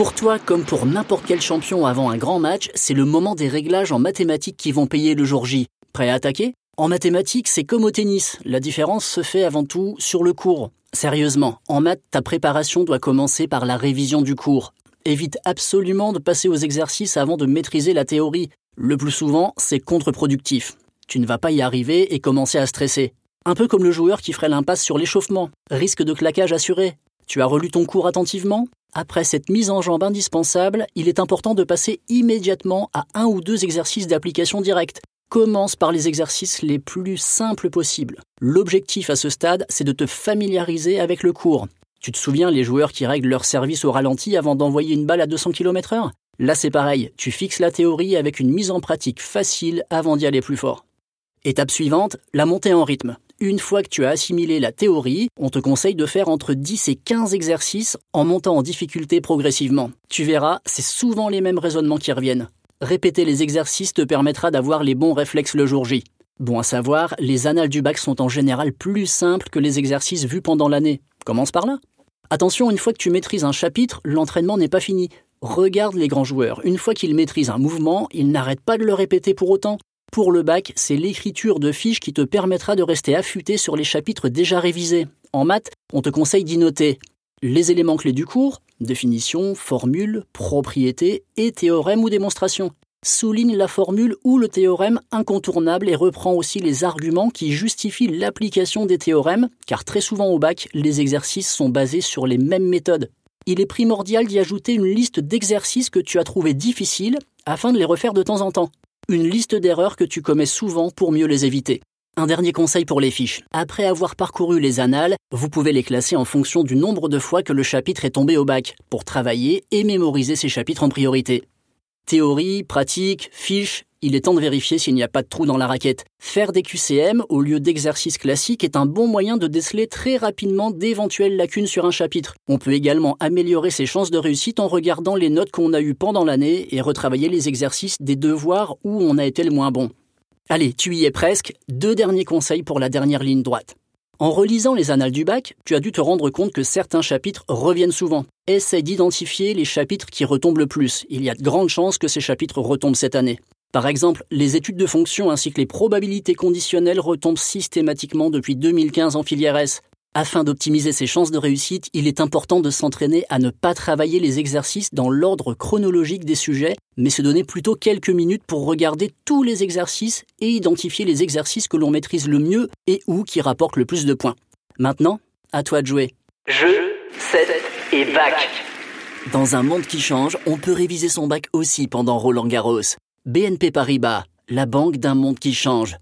Pour toi, comme pour n'importe quel champion avant un grand match, c'est le moment des réglages en mathématiques qui vont payer le jour J. Prêt à attaquer? En mathématiques, c'est comme au tennis. La différence se fait avant tout sur le cours. Sérieusement, en maths, ta préparation doit commencer par la révision du cours. Évite absolument de passer aux exercices avant de maîtriser la théorie. Le plus souvent, c'est contre-productif. Tu ne vas pas y arriver et commencer à stresser. Un peu comme le joueur qui ferait l'impasse sur l'échauffement. Risque de claquage assuré. Tu as relu ton cours attentivement? Après cette mise en jambe indispensable, il est important de passer immédiatement à un ou deux exercices d'application directe. Commence par les exercices les plus simples possibles. L'objectif à ce stade, c'est de te familiariser avec le cours. Tu te souviens les joueurs qui règlent leur service au ralenti avant d'envoyer une balle à 200 km/h Là c'est pareil, tu fixes la théorie avec une mise en pratique facile avant d'y aller plus fort. Étape suivante, la montée en rythme. Une fois que tu as assimilé la théorie, on te conseille de faire entre 10 et 15 exercices en montant en difficulté progressivement. Tu verras, c'est souvent les mêmes raisonnements qui reviennent. Répéter les exercices te permettra d'avoir les bons réflexes le jour J. Bon à savoir, les annales du bac sont en général plus simples que les exercices vus pendant l'année. Commence par là. Attention, une fois que tu maîtrises un chapitre, l'entraînement n'est pas fini. Regarde les grands joueurs. Une fois qu'ils maîtrisent un mouvement, ils n'arrêtent pas de le répéter pour autant. Pour le bac, c'est l'écriture de fiches qui te permettra de rester affûté sur les chapitres déjà révisés. En maths, on te conseille d'y noter les éléments clés du cours, définition, formule, propriété et théorème ou démonstration. Souligne la formule ou le théorème incontournable et reprend aussi les arguments qui justifient l'application des théorèmes, car très souvent au bac, les exercices sont basés sur les mêmes méthodes. Il est primordial d'y ajouter une liste d'exercices que tu as trouvés difficiles afin de les refaire de temps en temps une liste d'erreurs que tu commets souvent pour mieux les éviter. Un dernier conseil pour les fiches. Après avoir parcouru les annales, vous pouvez les classer en fonction du nombre de fois que le chapitre est tombé au bac, pour travailler et mémoriser ces chapitres en priorité. Théorie, pratique, fiches, il est temps de vérifier s'il n'y a pas de trou dans la raquette. Faire des QCM au lieu d'exercices classiques est un bon moyen de déceler très rapidement d'éventuelles lacunes sur un chapitre. On peut également améliorer ses chances de réussite en regardant les notes qu'on a eues pendant l'année et retravailler les exercices des devoirs où on a été le moins bon. Allez, tu y es presque. Deux derniers conseils pour la dernière ligne droite. En relisant les annales du bac, tu as dû te rendre compte que certains chapitres reviennent souvent. Essaye d'identifier les chapitres qui retombent le plus. Il y a de grandes chances que ces chapitres retombent cette année. Par exemple, les études de fonction ainsi que les probabilités conditionnelles retombent systématiquement depuis 2015 en filière S. Afin d'optimiser ses chances de réussite, il est important de s'entraîner à ne pas travailler les exercices dans l'ordre chronologique des sujets, mais se donner plutôt quelques minutes pour regarder tous les exercices et identifier les exercices que l'on maîtrise le mieux et ou qui rapportent le plus de points. Maintenant, à toi de jouer. Jeu, set et bac. Dans un monde qui change, on peut réviser son bac aussi pendant Roland Garros. BNP Paribas, la banque d'un monde qui change.